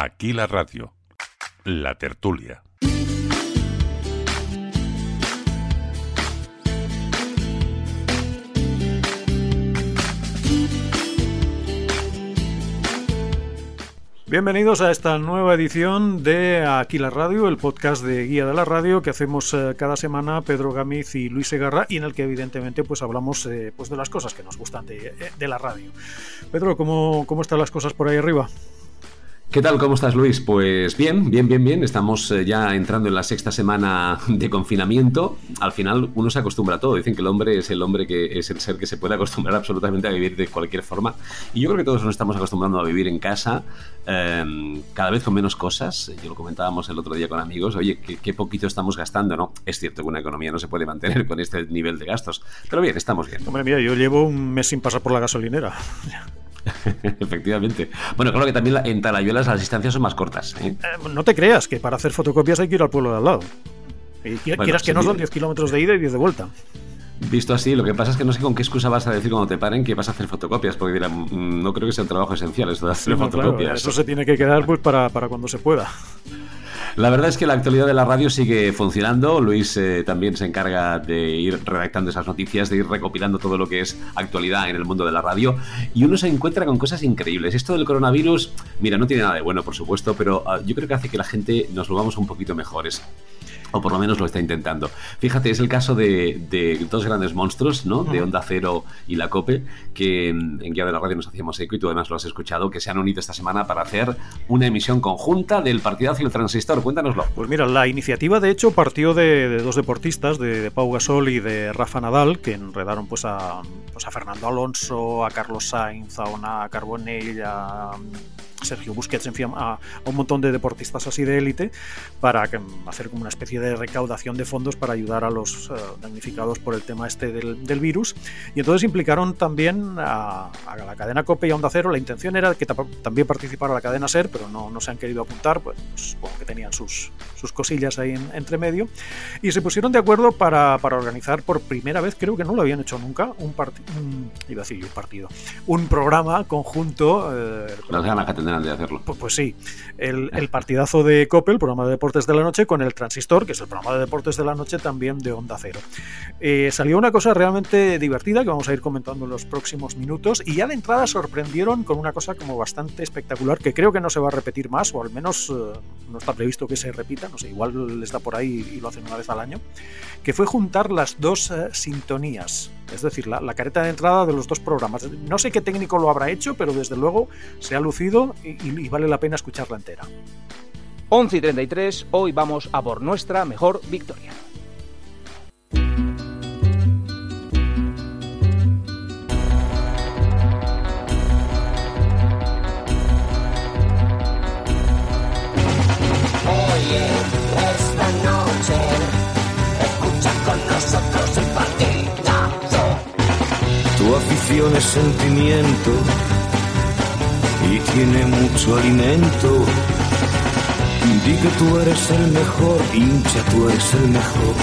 Aquí la radio. La tertulia. Bienvenidos a esta nueva edición de Aquí la Radio, el podcast de Guía de la Radio que hacemos eh, cada semana Pedro Gamiz y Luis Segarra y en el que evidentemente pues hablamos eh, pues de las cosas que nos gustan de, eh, de la radio. Pedro, ¿cómo, ¿cómo están las cosas por ahí arriba? ¿Qué tal? ¿Cómo estás, Luis? Pues bien, bien, bien, bien. Estamos eh, ya entrando en la sexta semana de confinamiento. Al final uno se acostumbra a todo. Dicen que el hombre es el hombre que es el ser que se puede acostumbrar absolutamente a vivir de cualquier forma. Y yo creo que todos nos estamos acostumbrando a vivir en casa, eh, cada vez con menos cosas. Yo lo comentábamos el otro día con amigos. Oye, qué, qué poquito estamos gastando, ¿no? Es cierto que una economía no se puede mantener con este nivel de gastos. Pero bien, estamos bien. Hombre, mira, yo llevo un mes sin pasar por la gasolinera. Efectivamente. Bueno, claro que también en Talayuelas las distancias son más cortas. ¿eh? Eh, no te creas que para hacer fotocopias hay que ir al pueblo de al lado. Y quieras Bueno, que sí, no son sí. 10 kilómetros de ida y 10 de vuelta. Visto así, lo que pasa es que no sé con qué excusa vas a decir cuando te paren que vas a hacer fotocopias, porque dirán, "Mm, no creo que sea un trabajo esencial esto de hacer No, claro, fotocopias. eso se tiene que quedar pues para, para cuando se pueda. La verdad es que la actualidad de la radio sigue funcionando. Luis eh, también se encarga de ir redactando esas noticias, de ir recopilando todo lo que es actualidad en el mundo de la radio. Y uno se encuentra con cosas increíbles. Esto del coronavirus, mira, no tiene nada de bueno, por supuesto, pero ah, yo creo que hace que la gente nos volvamos un poquito mejores. O por lo menos lo está intentando. Fíjate, es el caso de, de dos grandes monstruos, ¿no? De Onda Cero y la COPE, que en en Guía de la Radio nos hacíamos eco y tú además lo has escuchado, que se han unido esta semana para hacer una emisión conjunta del partidazo y el transistor. Cuéntanoslo. Pues mira, la iniciativa de hecho partió de, de dos deportistas, de, de Pau Gasol y de Rafa Nadal, que enredaron pues a, pues a Fernando Alonso, a Carlos Sainz, a Ona Carbonell, a Sergio Busquets, en fin, a, un montón de deportistas así de élite para hacer como una especie de recaudación de fondos para ayudar a los eh, damnificados por el tema este del, virus. Y entonces implicaron también a, la cadena COPE y a Onda Cero. La intención era que también participara la cadena SER, pero no, no se han querido apuntar, pues supongo que tenían sus, sus cosillas ahí en- entre medio. Y se pusieron de acuerdo para, para organizar por primera vez, creo que no lo habían hecho nunca, un, partido iba a decir un partido, un programa conjunto. eh, Las ganas que tendrán de hacerlo. pues, pues sí, el, el partidazo de COPE, el programa de deportes de la noche, con el Transistor, que es el programa de deportes de la noche también de Onda Cero. Eh, salió una cosa realmente divertida que vamos a ir comentando en los próximos minutos y ya de entrada sorprendieron con una cosa como bastante espectacular que creo que no se va a repetir más o al menos eh, no está previsto que se repita, no sé, igual está por ahí y lo hacen una vez al año, que fue juntar las dos eh, sintonías, es decir, la, la careta de entrada de los dos programas. No sé qué técnico lo habrá hecho, pero desde luego se ha lucido y, y- vale la pena escucharla entera. 11 y 33, hoy vamos a por nuestra mejor victoria. Tu afición es sentimiento y tiene mucho alimento. Di que tú eres el mejor, hincha, tú eres el mejor.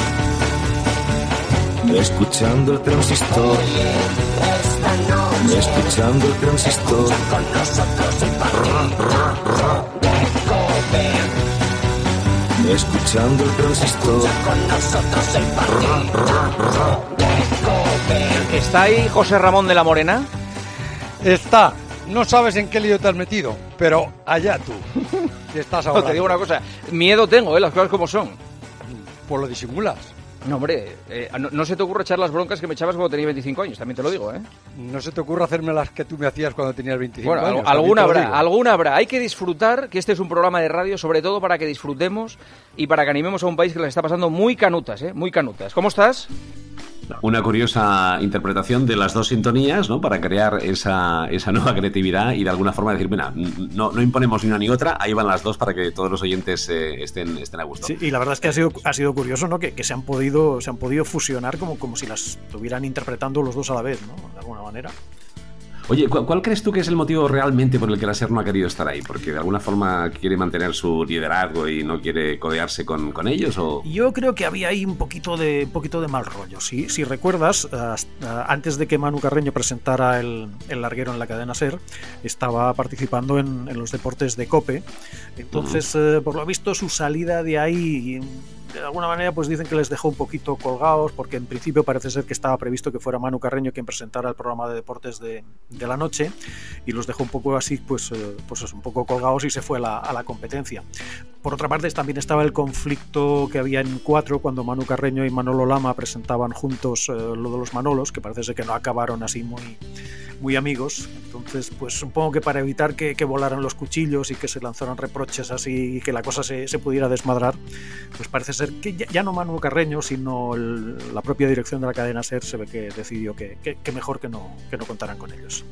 Escuchando el transistor, escuchando el transistor. Escuchando el transistor. Con nosotros el. ¿Está ahí José Ramón de la Morena? Está. No sabes en qué lío te has metido, pero allá tú. Te estás No, ahora. te digo una cosa, miedo tengo, ¿eh? las cosas como son. Pues lo disimulas. No, hombre, eh, no, no se te ocurre echar las broncas que me echabas cuando tenía 25 años, también te lo digo, ¿eh? No se te ocurre hacerme las que tú me hacías cuando tenías 25 Bueno, al- años. también alguna habrá, alguna habrá. Hay que disfrutar, que este es un programa de radio, sobre todo para que disfrutemos y para que animemos a un país que les está pasando muy canutas, ¿eh? Muy canutas. ¿Cómo estás? Una curiosa interpretación de las dos sintonías, ¿no? Para crear esa, esa nueva creatividad y de alguna forma decir, mira, no, no imponemos ni una ni otra, ahí van las dos para que todos los oyentes eh, estén, estén a gusto. Sí, y la verdad es que ha sido, ha sido curioso, ¿no? Que, que se han podido, se han podido fusionar como, como si las estuvieran interpretando los dos a la vez, ¿no? De alguna manera. Oye, ¿cu- ¿cuál crees tú que es el motivo realmente por el que la SER no ha querido estar ahí? ¿Porque de alguna forma quiere mantener su liderazgo y no quiere codearse con, con ellos? ¿O Yo creo que había ahí un poquito de, un poquito de mal rollo. Si, si recuerdas, antes de que Manu Carreño presentara el, el larguero en la cadena SER, estaba participando en, en los deportes de COPE. Entonces, eh, por lo visto, su salida de ahí, de alguna manera, pues dicen que les dejó un poquito colgados, porque en principio parece ser que estaba previsto que fuera Manu Carreño quien presentara el programa de deportes de, de la noche, y los dejó un poco así, pues, eh, pues un poco colgados y se fue a la, a la competencia. Por otra parte, también estaba el conflicto que había en cuatro cuando Manu Carreño y Manolo Lama presentaban juntos eh, lo de los Manolos, que parece ser que no acabaron así muy, muy amigos. Entonces, pues supongo que para evitar que, que volaran los cuchillos y que se lanzaran reproches así y que la cosa se, se pudiera desmadrar, pues parece ser que ya, ya no Manu Carreño, sino el- la propia dirección de la cadena SER se ve que decidió que, que- que mejor que no, que no contaran con ellos.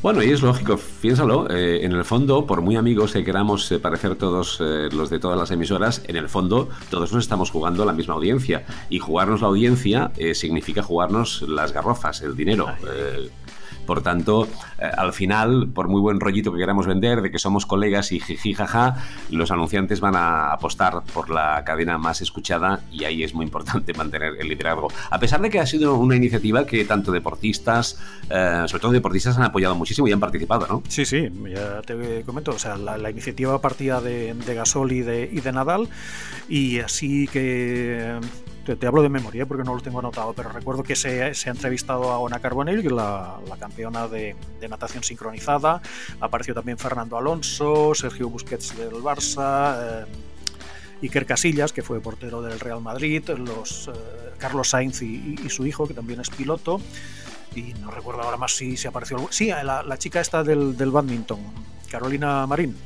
Bueno, y es lógico, piénsalo, eh, en el fondo, por muy amigos que queramos eh, parecer todos eh, los de todas las emisoras, en el fondo todos nos estamos jugando la misma audiencia. Y jugarnos la audiencia significa jugarnos las garrofas, el dinero. Por tanto, eh, al final, por muy buen rollito que queramos vender, de que somos colegas y jiji jaja, los anunciantes van a apostar por la cadena más escuchada y ahí es muy importante mantener el liderazgo. A pesar de que ha sido una iniciativa que tanto deportistas, eh, sobre todo deportistas, han apoyado muchísimo y han participado, ¿no? Sí, sí, ya te comento, o sea, la, la iniciativa partía de, de Gasol y de, y de Nadal, y así que te, hablo de memoria ¿eh? porque no lo tengo anotado, pero recuerdo que se, se ha entrevistado a Ona Carbonell, la, la campeona de, de natación sincronizada, apareció también Fernando Alonso, Sergio Busquets del Barça. Eh, Iker Casillas, que fue portero del Real Madrid, los eh, Carlos Sainz y, su hijo, que también es piloto, y no recuerdo ahora más si, si apareció. Sí, la, la chica esta del, del badminton, Carolina Marín,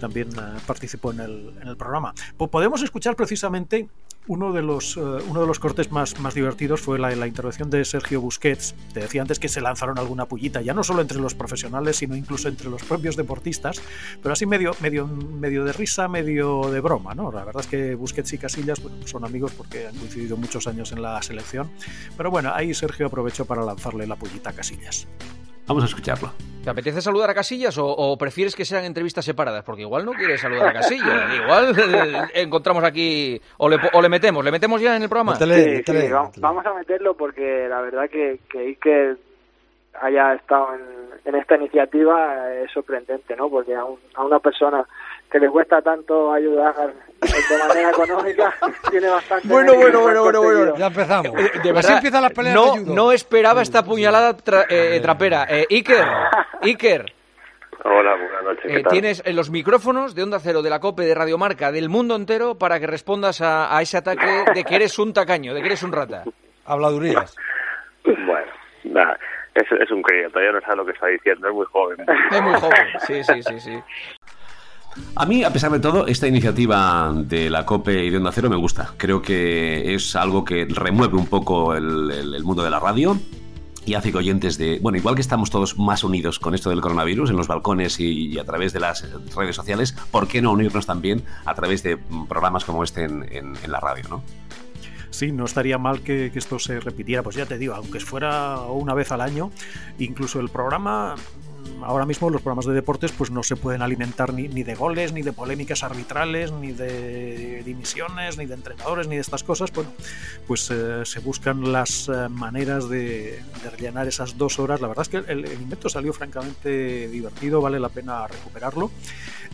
también participó en el, en el programa. Podemos escuchar precisamente uno de los, uh, uno de los cortes más, más divertidos fue la, la, intervención de Sergio Busquets. Te decía antes que se lanzaron alguna pullita, ya no solo entre los profesionales, sino incluso entre los propios deportistas, pero así medio, medio, medio de risa, medio de broma. ¿no? La verdad es que Busquets y Casillas bueno, son amigos porque han coincidido muchos años en la selección. Pero bueno, ahí Sergio aprovechó para lanzarle la pullita a Casillas. Vamos a escucharlo. ¿Te apetece saludar a Casillas o, o, prefieres que sean entrevistas separadas? Porque igual no quieres saludar a Casillas. igual eh, encontramos aquí o le, o le, metemos. ¿Le metemos ya en el programa? Sí, sí, vamos, vamos, a meterlo porque la verdad que, que Iker haya estado en, en, esta iniciativa es sorprendente, ¿no? Porque a, un, a una persona que le cuesta tanto ayudar de manera económica tiene bastante bueno bueno bueno bueno bueno ya empezamos eh, de verdad, empieza la pelea no de no esperaba esta puñalada tra eh, trapera eh, Iker Iker Hola, buenas noches. Eh, tienes los micrófonos de Onda Cero, de la COPE, de Radiomarca, del mundo entero para que respondas a, a, ese ataque de que eres un tacaño, de que eres un rata. Habladurías. Bueno, nada, es, es un crío, todavía no sabe lo que está diciendo, es muy joven. Es muy joven, sí, sí, sí, sí. A mí, a pesar de todo, esta iniciativa de la COPE y de Onda Cero me gusta. Creo que es algo que remueve un poco el, mundo de la radio y hace que oyentes de... Bueno, igual que estamos todos más unidos con esto del coronavirus en los balcones y, a través de las redes sociales, ¿por qué no unirnos también a través de programas como este en, la radio, no? Sí, no estaría mal que, esto se repitiera, pues ya te digo, aunque fuera una vez al año, incluso el programa ahora mismo los programas de deportes pues no se pueden alimentar ni, ni de goles, ni de polémicas arbitrales, ni de dimisiones, ni de entrenadores, ni de estas cosas. Bueno, pues eh, se buscan las eh, maneras de, de, rellenar esas dos horas. La verdad es que el, el, invento salió francamente divertido, vale la pena recuperarlo.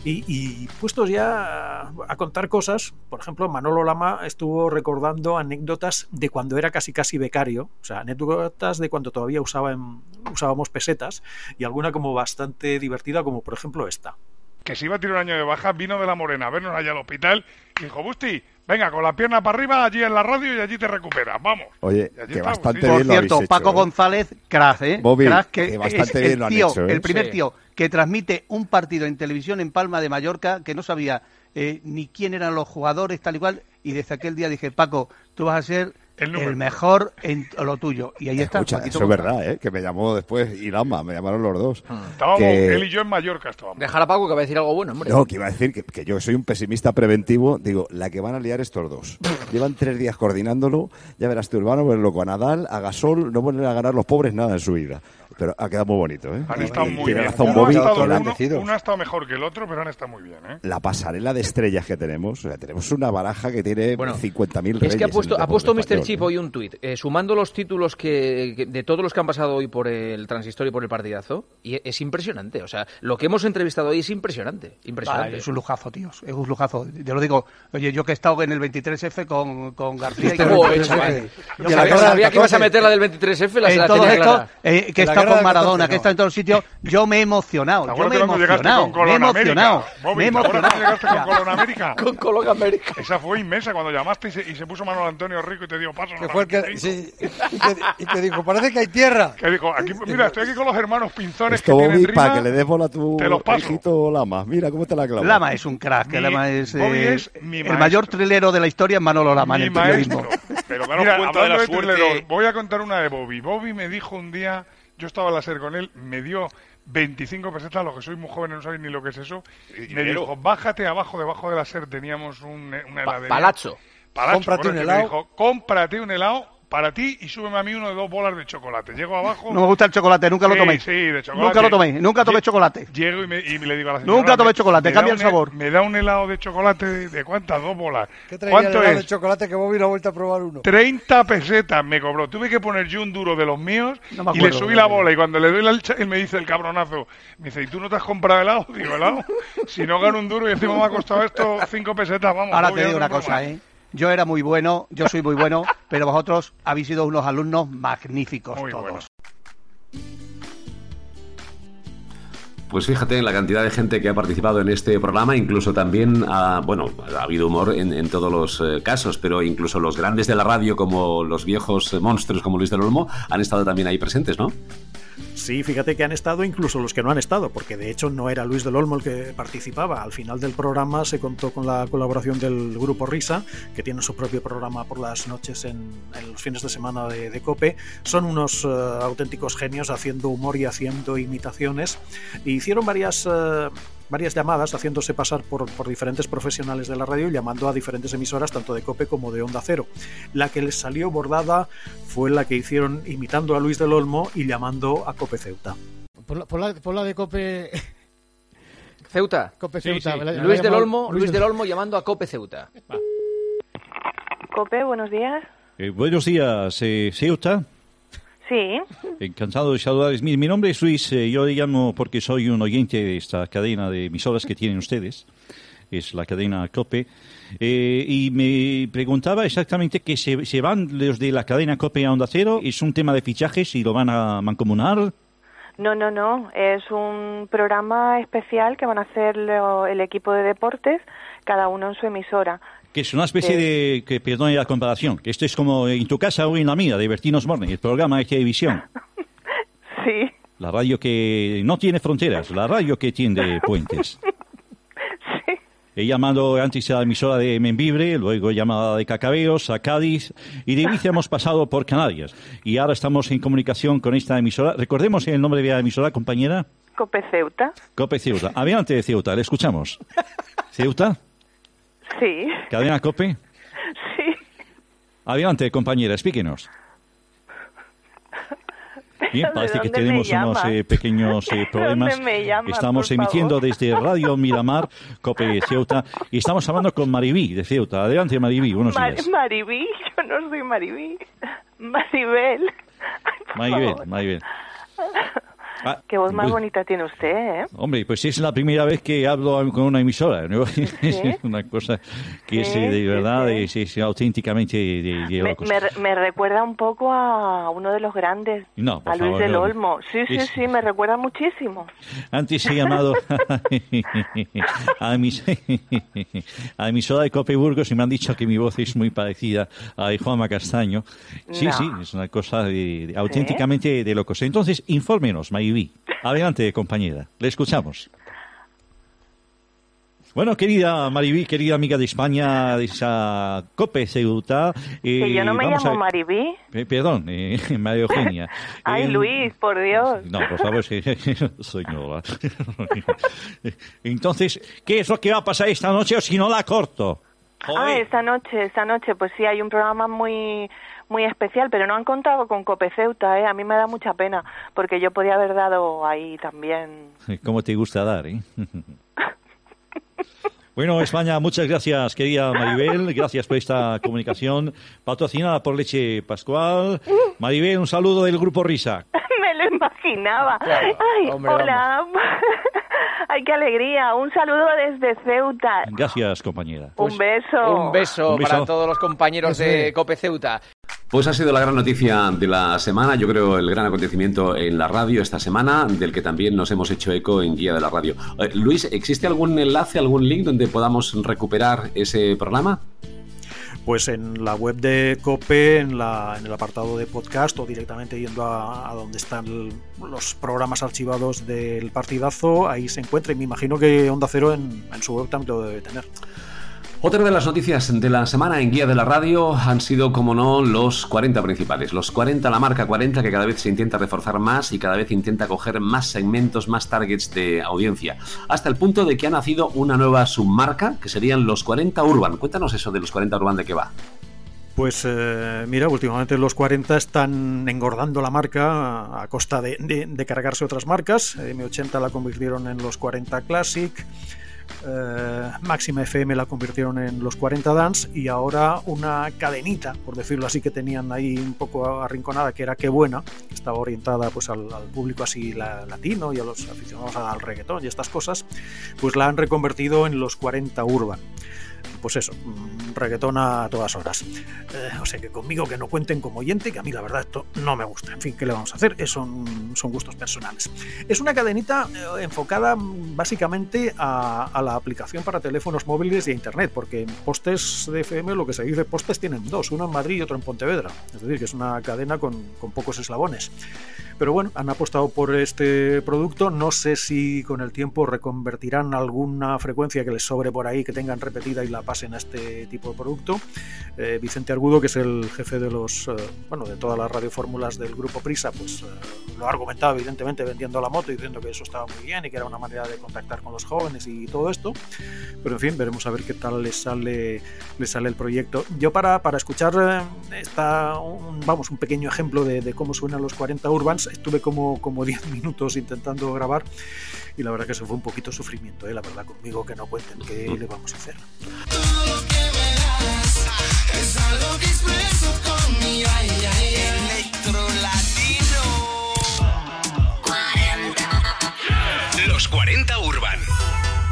Y, y, puestos ya a contar cosas, por ejemplo, Manolo Lama estuvo recordando anécdotas de cuando era casi casi becario, o sea, anécdotas de cuando todavía usaba en, usábamos pesetas y alguna como bastante divertida, como por ejemplo esta. Que se iba a tirar un año de baja, vino de la Morena a vernos allá al hospital y dijo, Busti, venga, con la pierna para arriba, allí en la radio y allí te recuperas, vamos. Oye, que bastante bien Por lo cierto, habéis Paco ¿eh? González, crack, ¿eh? Bobby, crack que, que bastante es bien el lo han tío, hecho, ¿eh? el primer Sí. tío que transmite un partido en televisión en Palma de Mallorca que no sabía eh, ni quién eran los jugadores, tal y cual, y desde aquel día dije, Paco, tú vas a ser El mejor en lo tuyo. Y ahí está. Escucha, Paquito eso es verdad, ¿eh? que me llamó después Ilama, me llamaron los dos. Estábamos, Que- él y yo en Mallorca estábamos. Dejar a Paco que va a decir algo bueno, hombre. No, que iba a decir que, que yo soy un pesimista preventivo. Digo, la que van a liar estos dos. Llevan tres días coordinándolo. Ya verás, a volver loco a Nadal, a Gasol. No vuelven a ganar los pobres nada en su vida. Pero ha quedado muy bonito, ¿eh? Han estado y muy tiene bien. razón Uno ha, Bobby, estado, uno- uno ha estado mejor que el otro, pero han estado muy bien. ¿eh? la pasarela de estrellas que tenemos. O sea, tenemos una baraja que tiene Bueno, 50.000 reyes. Es que ha puesto, ha puesto Mr. Chip hoy un tuit, eh, sumando los títulos que, que- de todos los que han pasado hoy por el transistor y por el partidazo, y es impresionante. O sea, lo que hemos entrevistado hoy es impresionante. Impresionante. Vale, es un lujazo, tíos. Es un lujazo. Te lo digo. Oye, yo que he estado en el 23F con, con García y con el. 23F. Yo Yo sabía, que- sabía que ibas a meter la del 23F, la, en la todo tenía esto, clara. eh, que está guerra con Maradona, 14 que está en todos los sitios, yo me he emocionado. ¿Te Yo me he emocionado. con Me he Colón emocionado. Me he ¿te acuerdas cuando llegaste con emocionado. Colón América? Con Colón América. Esa fue inmensa cuando llamaste y se, y se puso Manuel Antonio Rico y te dio paso. Que fue el que, sí, y, que, y que dijo, parece que hay tierra. Que dijo, aquí, mira, estoy aquí con los hermanos Pinzones Esto, que tienen Bobby, para que le des bola a tu te los paso. hijito Lama. Mira cómo te la clava. Lama es un crack. que Mi- Lama es, Bobby eh, es mi el mayor trilero de la historia es Manolo Lama en el periodismo. maestro. Pero daros Mira, cuenta de hablando la de suerte. trilero, voy a contar una de Bobby. Bobby me dijo un día, yo estaba en la SER con él, me dio 25 pesetas, los que soy muy jóvenes no sabéis ni lo que es eso. Me dijo, bájate abajo, debajo de la SER teníamos un, una Pa- heladería. Palazzo, Cómprate un helado. Me dijo, cómprate un helado para ti y súbeme a mí uno de dos bolas de chocolate. Llego abajo. No me gusta el chocolate, nunca lo Sí, tomé. Sí, de chocolate. Nunca lo tomé, nunca tomé chocolate. Llego y, me, y le digo a la señora... Nunca tomé chocolate, cambia el sabor. Me da un helado de chocolate de, de cuántas, dos bolas. ¿Qué traía el ¿Cuánto helado de chocolate que Bobby no ha vuelto a probar uno? 30 pesetas me cobró. Tuve que poner yo un duro de los míos No y le subí la bola. Y cuando le doy la él me dice el cabronazo, me dice, ¿y tú no te has comprado helado? Digo, helado. Si no gano un duro y encima me ha costado esto 5 pesetas, vamos. Ahora te digo una cosa. ¿eh? Yo era muy bueno, yo soy muy bueno, pero vosotros habéis sido unos alumnos magníficos Muy todos. Pues fíjate la cantidad de gente que ha participado en este programa, incluso también ha, bueno, ha habido humor en, en todos los eh, casos, pero incluso los grandes de la radio, como los viejos eh, monstruos como Luis del Olmo, han estado también ahí presentes, ¿no? Sí, fíjate que han estado incluso los que no han estado, porque de hecho no era Luis del Olmo el que participaba. Al final del programa se contó con la colaboración del grupo Risa, que tiene su propio programa por las noches en, los fines de semana de, de Cope. Son unos eh, auténticos genios haciendo humor y haciendo imitaciones. Y hicieron varias... eh, varias llamadas haciéndose pasar por, por diferentes profesionales de la radio y llamando a diferentes emisoras tanto de Cope como de Onda Cero. La que les salió bordada fue la que hicieron imitando a Luis del Olmo y llamando a Cope Ceuta. Por la, por la, por la de Cope. Ceuta. Cope sí. la- Luis del Olmo, Luis del Olmo llamando a Cope Ceuta. Cope, buenos días. Eh, buenos días, eh, Ceuta. Sí, Encantado de saludarles. Mi, mi nombre es Luis. eh, yo le llamo porque soy un oyente de esta cadena de emisoras que tienen ustedes. Es la cadena COPE. Eh, y me preguntaba exactamente que se, se van los de la cadena COPE a Onda Cero. ¿Es un tema de fichajes y lo van a mancomunar? no, no, no. Es un programa especial que van a hacer lo- el equipo de deportes, cada uno en su emisora. Que es una especie de, que perdone la comparación, que esto es como en tu casa o en la mía, de Bertinos Morning, el programa de televisión. Sí, La radio que no tiene fronteras, la radio que tiene puentes. He llamado antes a la emisora de Membibre, luego he llamado a de Cacabeos, a Cádiz, y de Ibiza hemos pasado por Canarias. Y ahora estamos en comunicación con esta emisora. Recordemos el nombre de la emisora, compañera. Cope Ceuta. Cope Ceuta. Adelante de Ceuta, le escuchamos. ¿Ceuta? Sí, ¿Cadena Cope? sí. Adelante, compañera, explíquenos. Bien, ¿De parece que tenemos unos eh, pequeños eh, problemas. llama, estamos emitiendo favor? desde Radio Miramar, Cope Ceuta, y estamos hablando con Maribí de Ceuta. Adelante, Maribí, buenos Mar- días. Maribí, yo no soy Maribí. Maribel. Maribel, Maribel. Ah, Qué voz más pues, bonita tiene usted, ¿eh? Hombre, pues es la primera vez que hablo con una emisora. ¿no? Es una cosa que es Sí, eh, de sí, verdad, sí. Es, es auténticamente de, de Me, me me recuerda un poco a uno de los grandes, No, a Luis favor, del. Olmo. Sí, sí, Es- sí, me recuerda muchísimo. Antes he llamado a, mis, a emisora de Cope Burgos y me han dicho que mi voz es muy parecida a Juanma Castaño. Sí, No. sí, es una cosa de- de- auténticamente de locos. Entonces, infórmenos, Adelante, compañera. Le escuchamos. Bueno, querida Maribí, querida amiga de España, de esa COPE Ceuta. eh, Que yo no me vamos llamo Maribí. Eh, perdón, eh, María Eugenia. Ay, Eh, Luis, por Dios. No, por favor, señora. Entonces, ¿qué es lo que va a pasar esta noche o si no la corto? Ah, esta noche, esta noche, pues sí, hay un programa muy muy especial, pero no han contado con Copeceuta, ¿eh? A mí me da mucha pena, porque yo podía haber dado ahí también. ¿Cómo te gusta dar, eh? Bueno, España, muchas gracias, querida Maribel. Gracias por esta comunicación patrocinada por Leche Pascual. Maribel, un saludo del Grupo Risa. me lo imaginaba. Claro, Ay, hombre, hola. Ay, qué alegría. Un saludo desde Ceuta. Gracias, compañera. un beso. Un beso, Un beso. para todos los compañeros de Cope Ceuta. Pues ha sido la gran noticia de la semana, yo creo el gran acontecimiento en la radio esta semana, del que también nos hemos hecho eco en Guía de la Radio. Eh, Luis, ¿existe algún enlace, algún link donde podamos recuperar ese programa? Pues en la web de COPE, en, la, el apartado de podcast o directamente yendo a, a donde están los programas archivados del partidazo, ahí se encuentra y me imagino que Onda Cero en, en su web también lo debe tener. Otra de las noticias de la semana en Guía de la Radio han sido, como no, los 40 principales. Los 40, la marca 40, que cada vez se intenta reforzar más y cada vez intenta coger más segmentos, más targets de audiencia. Hasta el punto de que ha nacido una nueva submarca, que serían los 40 Urban. Cuéntanos eso de los 40 Urban, ¿de qué va? Pues eh, mira, últimamente los 40 están engordando la marca a, costa de, de- de cargarse otras marcas. M80 la convirtieron en los 40 Classic. Eh, Máxima FM la convirtieron en los 40 Dance y ahora una cadenita, por decirlo así, que tenían ahí un poco arrinconada, que era Qué Buena, estaba orientada pues al, público así la- latino y a los aficionados al reggaetón y estas cosas, pues la han reconvertido en los 40 Urban. Pues eso, reggaetón a todas horas. Eh, o sea que conmigo que no cuenten como oyente, que a mí la verdad esto no me gusta. En fin, ¿qué le vamos a hacer? Eh, son, son gustos personales. Es una cadenita eh, enfocada básicamente a, la aplicación para teléfonos móviles y internet, porque en postes de FM lo que se dice postes tienen dos, uno en Madrid y otro en Pontevedra. Es decir, que es una cadena con, con pocos eslabones. Pero bueno, han apostado por este producto. No sé si con el tiempo reconvertirán alguna frecuencia que les sobre por ahí, que tengan repetida y la pasen a este tipo de producto. Eh, Vicente Argudo, que es el jefe de los, eh, bueno, de todas las radiofórmulas del grupo Prisa, pues eh, lo ha argumentado evidentemente vendiendo la moto y diciendo que eso estaba muy bien y que era una manera de contactar con los jóvenes y todo esto. Pero en fin, veremos a ver qué tal les sale, les sale el proyecto. Yo para, para escuchar eh, esta, un, vamos, un pequeño ejemplo de, de cómo suenan los 40 Urbans, estuve como, como 10 minutos intentando grabar y la verdad que eso fue un poquito sufrimiento, ¿eh? la verdad conmigo que no cuenten qué le vamos a hacer. Es algo que expreso con mi ay, ay, electro latino. 40. Los 40 Urban.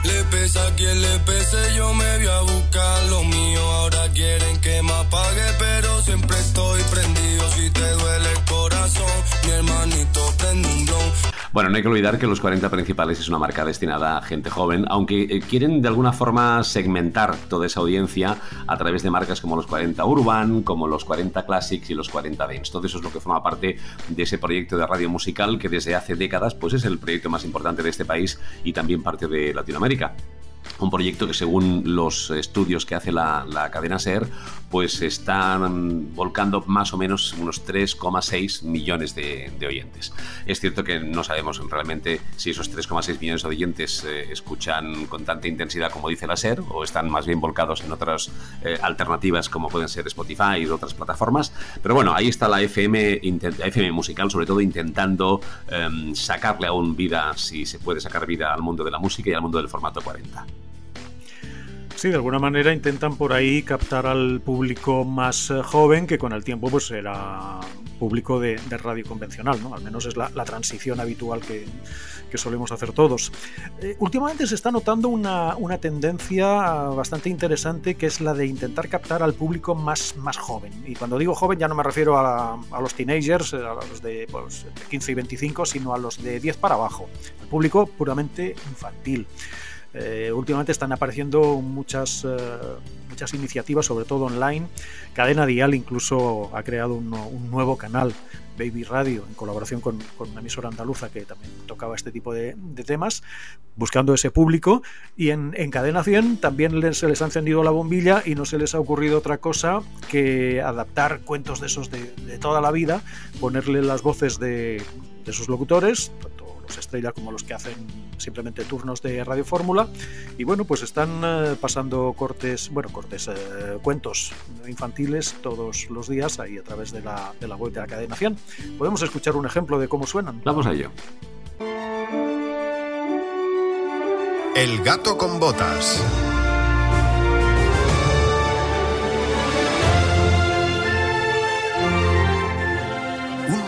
Le pesa a quien le pese, yo me voy a buscar lo mío. Ahora quieren que me apague, pero siempre estoy prendido. Si te duele el corazón, mi hermanito prende un blon. Bueno, no hay que olvidar que los 40 principales es una marca destinada a gente joven, aunque eh, quieren de alguna forma segmentar toda esa audiencia a través de marcas como los 40 Urban, como los 40 Classics y los 40 Dance. Todo eso es lo que forma parte de ese proyecto de radio musical que desde hace décadas pues es el proyecto más importante de este país y también parte de Latinoamérica. Un proyecto que según los estudios que hace la, la cadena SER, pues están volcando más o menos unos 3,6 millones de, oyentes. Es cierto que no sabemos realmente si esos 3,6 millones de oyentes eh, escuchan con tanta intensidad como dice la SER o están más bien volcados en otras eh, alternativas como pueden ser Spotify y otras plataformas. Pero bueno, ahí está la FM, intent- la FM musical, sobre todo intentando em, sacarle aún vida, si se puede sacar vida al mundo de la música y al mundo del formato 40. Sí, de alguna manera intentan por ahí captar al público más eh, joven que con el tiempo pues será público de, de radio convencional, ¿no? Al menos es la, la transición habitual que, que solemos hacer todos. Eh, últimamente se está notando una, una tendencia bastante interesante que es la de intentar captar al público más, más joven. Y cuando digo joven ya no me refiero a, a los teenagers, a los de pues, entre 15 y 25, sino a los de 10 para abajo. El público puramente infantil. Eh, últimamente están apareciendo muchas, eh, muchas iniciativas, sobre todo online. Cadena Dial incluso ha creado un, nuevo canal Baby Radio, en colaboración con, una emisora andaluza que también tocaba este tipo de, temas, buscando ese público. Y en, en Cadena 100 también se les ha encendido la bombilla y no se les ha ocurrido otra cosa que adaptar cuentos de esos de, toda la vida, ponerle las voces de sus locutores, los estrella como los que hacen simplemente turnos de Radio Fórmula. Y bueno, pues están eh, pasando cortes, bueno, cortes, eh, cuentos infantiles todos los días ahí a través de la, de la web de la cadena 100. Podemos escuchar un ejemplo de cómo suenan. Vamos a ello. El gato con botas.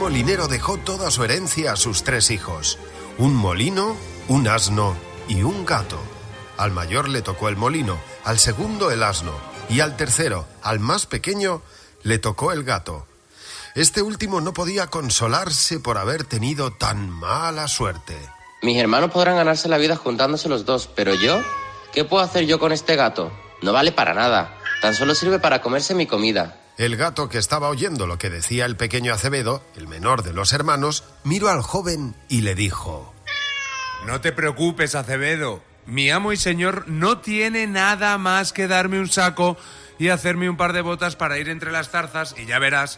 Molinero dejó toda su herencia a sus tres hijos, un molino, un asno y un gato. Al mayor le tocó el molino, al segundo el asno y al tercero, al más pequeño, le tocó el gato. Este último no podía consolarse por haber tenido tan mala suerte. Mis hermanos podrán ganarse la vida juntándose los dos, pero yo, ¿qué puedo hacer yo con este gato? No vale para nada, tan solo sirve para comerse mi comida. El gato, que estaba oyendo lo que decía el pequeño Acevedo, el menor de los hermanos, miró al joven y le dijo No te preocupes, Acevedo. Mi amo y señor no tiene nada más que darme un saco y hacerme un par de botas para ir entre las zarzas y ya verás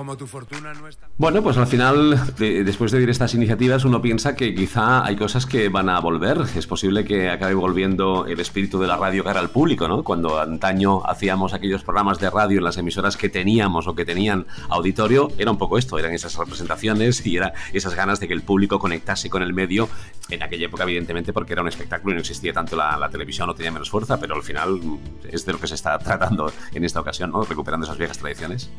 como tu fortuna no. Bueno, pues al final, de, después de oír estas iniciativas, uno piensa que quizá hay cosas que van a volver. Es posible que acabe volviendo el espíritu de la radio cara al público, ¿no? Cuando antaño hacíamos aquellos programas de radio en las emisoras que teníamos o que tenían auditorio, era un poco esto, eran esas representaciones y era esas ganas de que el público conectase con el medio. En aquella época, evidentemente, porque era un espectáculo y no existía tanto la, la televisión, no tenía menos fuerza, pero al final es de lo que se está tratando en esta ocasión, ¿no? Recuperando esas viejas tradiciones.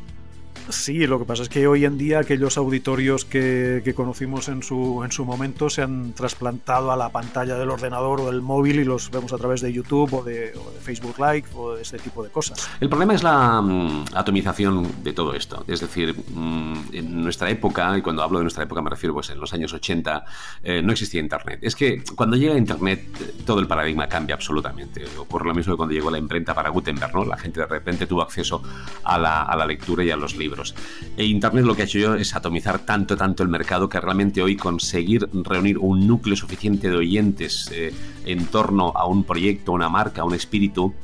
Sí, lo que pasa es que hoy en día aquellos auditorios que, que, conocimos en su, en su momento se han trasplantado a la pantalla del ordenador o del móvil y los vemos a través de YouTube o de, o de Facebook Live o de ese tipo de cosas. El problema es la um, atomización de todo esto. Es decir, um, en nuestra época, y cuando hablo de nuestra época me refiero pues en los años 80, eh, no existía Internet. Es que cuando llega Internet todo el paradigma cambia absolutamente. Ocurre lo mismo que cuando llegó la imprenta para Gutenberg, ¿no? La gente de repente tuvo acceso a la, a la lectura y a los libros. E Internet lo que ha hecho yo es atomizar tanto, tanto el mercado que realmente hoy conseguir reunir un núcleo suficiente de oyentes eh, en torno a un proyecto, una marca, un espíritu,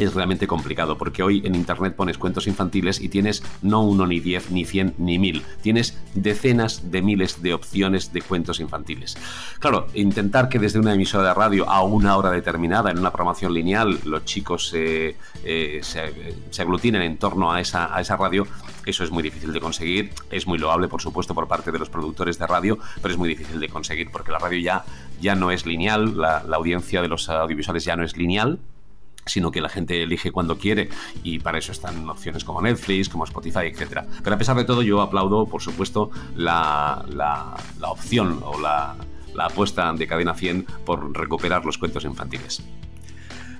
es realmente complicado porque hoy en internet pones cuentos infantiles y tienes no uno, ni diez, ni cien, ni mil. Tienes decenas de miles de opciones de cuentos infantiles. Claro, intentar que desde una emisora de radio a una hora determinada, en una programación lineal, los chicos eh, eh, se, se, aglutinen en torno a esa, a esa radio, eso es muy difícil de conseguir. Es muy loable, por supuesto, por parte de los productores de radio, pero es muy difícil de conseguir porque la radio ya, ya no es lineal, la audiencia de los audiovisuales ya no es lineal sino que la gente elige cuando quiere y para eso están opciones como Netflix, como Spotify, etc. Pero a pesar de todo yo aplaudo, por supuesto, la, la, opción o la, la apuesta de Cadena 100 por recuperar los cuentos infantiles.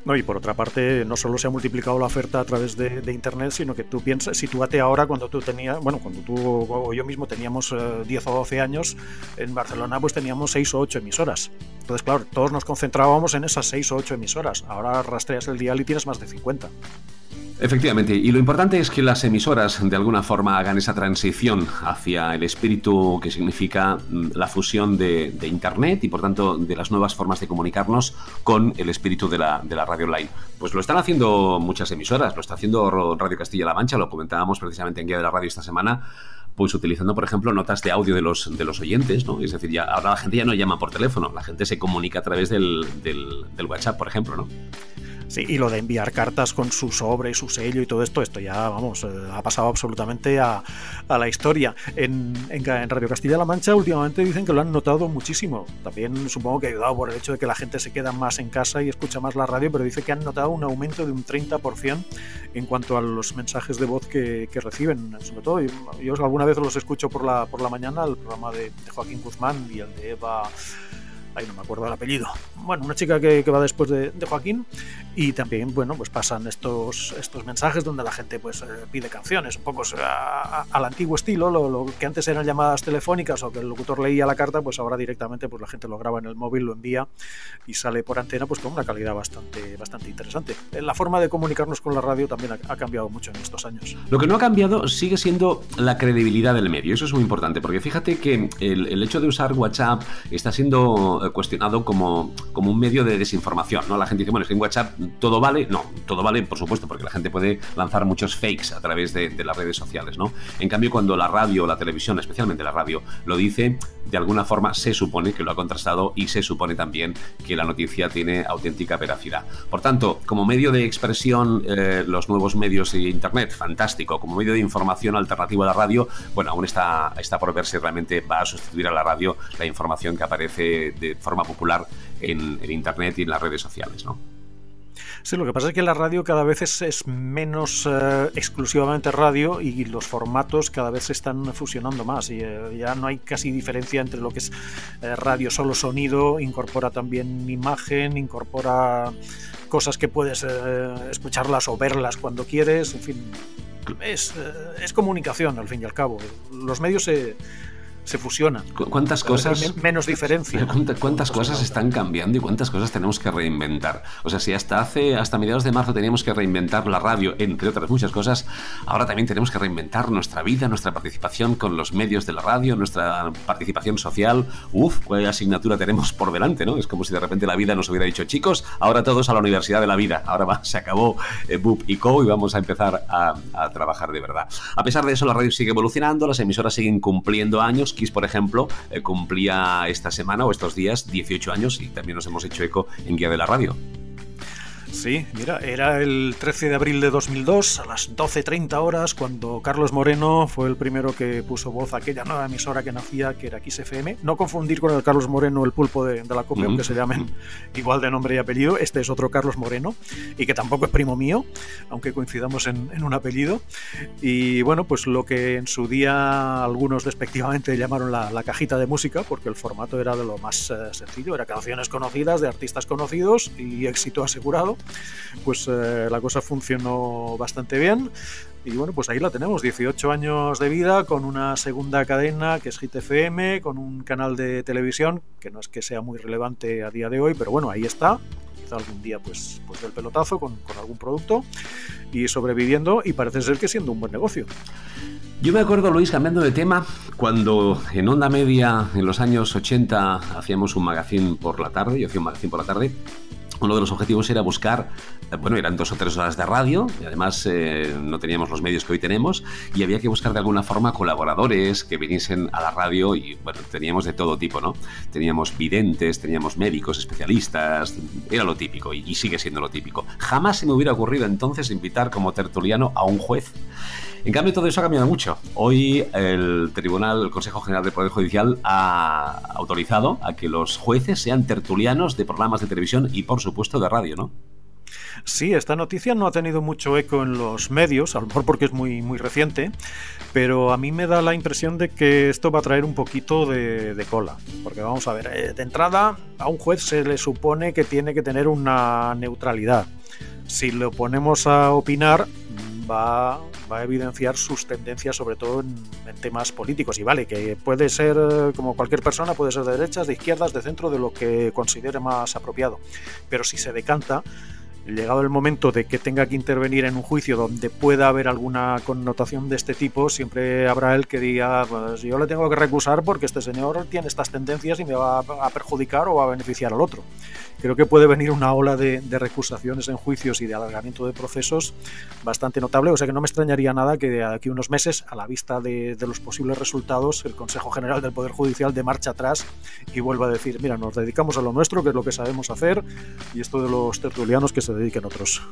No, y por otra parte, no solo se ha multiplicado la oferta a través de, Internet, sino que tú piensas, sitúate ahora cuando tú tenías, bueno, cuando tú o yo mismo teníamos eh, 10 o 12 años, en Barcelona pues teníamos 6 o 8 emisoras. Entonces, claro, todos nos concentrábamos en esas 6 o 8 emisoras. Ahora rastreas el dial y tienes más de 50. Efectivamente, y lo importante es que las emisoras de alguna forma hagan esa transición hacia el espíritu que significa la fusión de, Internet y por tanto de las nuevas formas de comunicarnos con el espíritu de la, radio online. Pues lo están haciendo muchas emisoras, lo está haciendo Radio Castilla-La Mancha, lo comentábamos precisamente en Guía de la Radio esta semana, pues utilizando, por ejemplo, notas de audio de los, oyentes, ¿no? Es decir, ya, ahora la gente ya no llama por teléfono, la gente se comunica a través del, del WhatsApp, por ejemplo, ¿no? Sí, y lo de enviar cartas con su sobre, su sello y todo esto, esto ya, vamos, eh, ha pasado absolutamente a, a la historia. En, en, en Radio Castilla-La Mancha últimamente dicen que lo han notado muchísimo. También supongo que ha ayudado por el hecho de que la gente se queda más en casa y escucha más la radio, pero dice que han notado un aumento de un 30% en cuanto a los mensajes de voz que, que reciben. Sobre todo, yo, alguna vez los escucho por la, por la mañana, el programa de, de Joaquín Guzmán y el de Eva ahí no me acuerdo el apellido. Bueno, una chica que, va después de, Joaquín y también, bueno, pues pasan estos, estos mensajes donde la gente pues eh, pide canciones, un poco al antiguo estilo, lo, que antes eran llamadas telefónicas o que el locutor leía la carta, pues ahora directamente pues la gente lo graba en el móvil, lo envía y sale por antena pues con una calidad bastante, bastante interesante. La forma de comunicarnos con la radio también ha, cambiado mucho en estos años. Lo que no ha cambiado sigue siendo la credibilidad del medio, eso es muy importante, porque fíjate que el hecho de usar WhatsApp está siendo cuestionado como, como un medio de desinformación, ¿no? La gente dice, bueno, es que en WhatsApp todo vale. No, todo vale, por supuesto, porque la gente puede lanzar muchos fakes a través de, de las redes sociales, ¿no? En cambio, cuando la radio o la televisión, especialmente la radio, lo dice, de alguna forma se supone que lo ha contrastado y se supone también que la noticia tiene auténtica veracidad. Por tanto, como medio de expresión, eh, los nuevos medios de Internet, fantástico. Como medio de información alternativo a la radio, bueno, aún está, está por ver si realmente va a sustituir a la radio la información que aparece de forma popular en, en Internet y en las redes sociales, ¿no? Sí, lo que pasa es que la radio cada vez es, es menos eh, exclusivamente radio y los formatos cada vez se están fusionando más y eh, ya no hay casi diferencia entre lo que es eh, radio solo sonido, incorpora también imagen, incorpora cosas que puedes escucharlas o verlas cuando quieres, en fin, es, es comunicación al fin y al cabo. Los medios se se fusionan. ¿Cuántas cosas? menos diferencia. ¿Cuántas, cuántas cosas están cambiando y cuántas cosas tenemos que reinventar? O sea, si hasta hace, hasta mediados de marzo teníamos que reinventar la radio, entre otras muchas cosas, ahora también tenemos que reinventar nuestra vida, nuestra participación con los medios de la radio, nuestra participación social. Uf, qué asignatura tenemos por delante, ¿no? Es como si de repente la vida nos hubiera dicho, chicos, ahora todos a la universidad de la vida. Ahora va, se acabó eh, BUP y CO y vamos a empezar a, a trabajar de verdad. A pesar de eso, la radio sigue evolucionando, las emisoras siguen cumpliendo años Por ejemplo, eh, cumplía esta semana o estos días 18 años y también nos hemos hecho eco en Guía de la Radio. Sí, mira, era el 13 de abril de 2002, a las 12.30 horas, cuando Carlos Moreno fue el primero que puso voz a aquella nueva emisora que nacía, que era XFM. No confundir con el Carlos Moreno, el pulpo de, de la copia, mm -hmm. aunque se llamen igual de nombre y apellido. Este es otro Carlos Moreno, y que tampoco es primo mío, aunque coincidamos en, en un apellido. Y bueno, pues lo que en su día algunos despectivamente llamaron la, la cajita de música, porque el formato era de lo más eh, sencillo, era canciones conocidas de artistas conocidos y éxito asegurado pues eh, la cosa funcionó bastante bien. Y bueno, pues ahí la tenemos, 18 años de vida con una segunda cadena que es Hit FM, con un canal de televisión que no es que sea muy relevante a día de hoy, pero bueno, ahí está. Quizá algún día pues, pues del pelotazo con algún producto y sobreviviendo y parece ser que siendo un buen negocio. Yo me acuerdo, Luis, cambiando de tema, cuando en Onda Media, en los años 80, hacíamos un magazine por la tarde, yo hacía un magazine por la tarde, uno de los objetivos era buscar, bueno, eran dos o tres horas de radio y además eh, no teníamos los medios que hoy tenemos y había que buscar de alguna forma colaboradores que viniesen a la radio y bueno, teníamos de todo tipo, ¿no? Teníamos videntes, teníamos médicos, especialistas, era lo típico y, y sigue siendo lo típico. Jamás se me hubiera ocurrido entonces invitar como tertuliano a un juez. En cambio, todo eso ha cambiado mucho. Hoy el Tribunal, el Consejo General del Poder Judicial ha autorizado a que los jueces sean tertulianos de programas de televisión y, por supuesto, de radio, ¿no? Sí, esta noticia no ha tenido mucho eco en los medios, a lo mejor porque es muy, muy reciente, pero a mí me da la impresión de que esto va a traer un poquito de, cola. Porque vamos a ver, eh, de entrada a un juez se le supone que tiene que tener una neutralidad. Si lo ponemos a opinar, va, va, a evidenciar sus tendencias, sobre todo en, en, temas políticos. Y vale, que puede ser, como cualquier persona, puede ser de derechas, de izquierdas, de centro, de lo que considere más apropiado. Pero si se decanta, llegado el momento de que tenga que intervenir en un juicio donde pueda haber alguna connotación de este tipo, siempre habrá el que diga, pues yo le tengo que recusar porque este señor tiene estas tendencias y me va a perjudicar o va a beneficiar al otro. Creo que puede venir una ola de, de recusaciones en juicios y de alargamiento de procesos bastante notable, o sea que no me extrañaría nada que de aquí a unos meses, a la vista de, de los posibles resultados, el Consejo General del Poder Judicial de marcha atrás y vuelva a decir, mira, nos dedicamos a lo nuestro, que es lo que sabemos hacer, y esto de los tertulianos que se dediquen otros.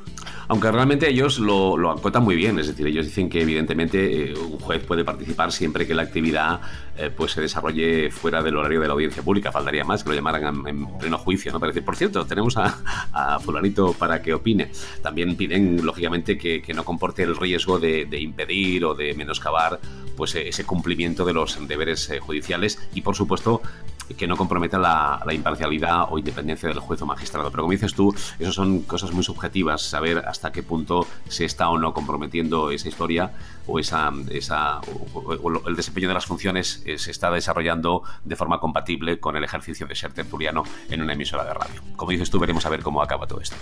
Aunque realmente ellos lo, lo acotan muy bien, es decir, ellos dicen que evidentemente eh, un juez puede participar siempre que la actividad eh, pues se desarrolle fuera del horario de la audiencia pública, faltaría más que lo llamaran en, en pleno juicio, ¿no? Para por cierto, tenemos a, a, fulanito para que opine. También piden, lógicamente, que, que no comporte el riesgo de, impedir o de menoscabar pues ese cumplimiento de los deberes eh, judiciales y, por supuesto, que no comprometa la, imparcialidad o independencia del juez o magistrado. Pero como dices tú, eso son cosas muy subjetivas, saber hasta qué punto se está o no comprometiendo esa historia o esa, el desempeño de las funciones eh, se está desarrollando de forma compatible con el ejercicio de ser tertuliano en una emisora de radio. Como dices tú, veremos a ver cómo acaba todo esto.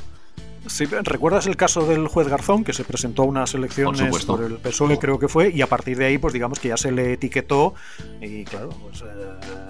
Sí, ¿Recuerdas el caso del juez Garzón que se presentó a unas elecciones por, el PSOE, creo que fue, y a partir de ahí, pues digamos que ya se le etiquetó y claro, pues eh,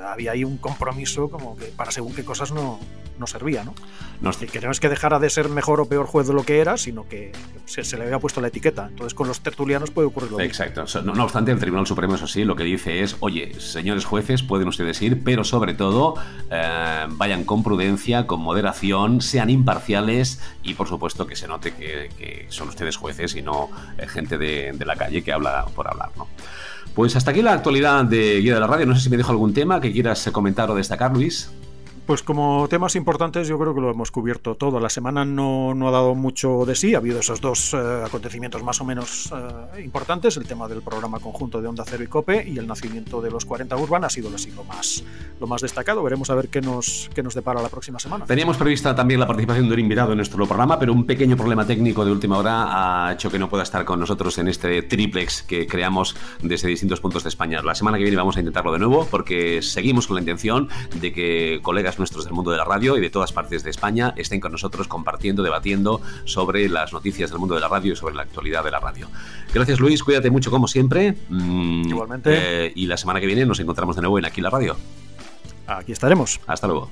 había ahí un compromiso como que para según qué cosas no, no servía, ¿no? No, que no es que dejara de ser mejor o peor juez de lo que era, sino que se, se le había puesto la etiqueta. Entonces con los tertulianos puede ocurrir lo mismo. Exacto. No, no, obstante, el Tribunal Supremo, eso sí, lo que dice es, oye, señores jueces, pueden ustedes ir, pero sobre todo eh, vayan con prudencia, con moderación, sean imparciales y por supuesto que se note que, que son ustedes jueces y no eh, gente de, de, la calle que habla por hablar, ¿no? Pues hasta aquí la actualidad de Guía de la Radio. No sé si me dejo algún tema que quieras comentar o destacar, Luis. Pues como temas importantes yo creo que lo hemos cubierto todo. La semana no, no ha dado mucho de sí, ha habido esos dos eh, acontecimientos más o menos eh, importantes, el tema del programa conjunto de Onda Cero y Cope y el nacimiento de los 40 Urban ha sido así lo más, lo más destacado. Veremos a ver qué nos, qué nos depara la próxima semana. Teníamos prevista también la participación de un invitado en nuestro programa, pero un pequeño problema técnico de última hora ha hecho que no pueda estar con nosotros en este triplex que creamos desde distintos puntos de España. La semana que viene vamos a intentarlo de nuevo porque seguimos con la intención de que colegas nuestros del mundo de la radio y de todas partes de España estén con nosotros compartiendo, debatiendo sobre las noticias del mundo de la radio y sobre la actualidad de la radio. Gracias Luis, cuídate mucho como siempre. Mm, Igualmente. Eh, y la semana que viene nos encontramos de nuevo en Aquí la Radio. Aquí estaremos. Hasta luego.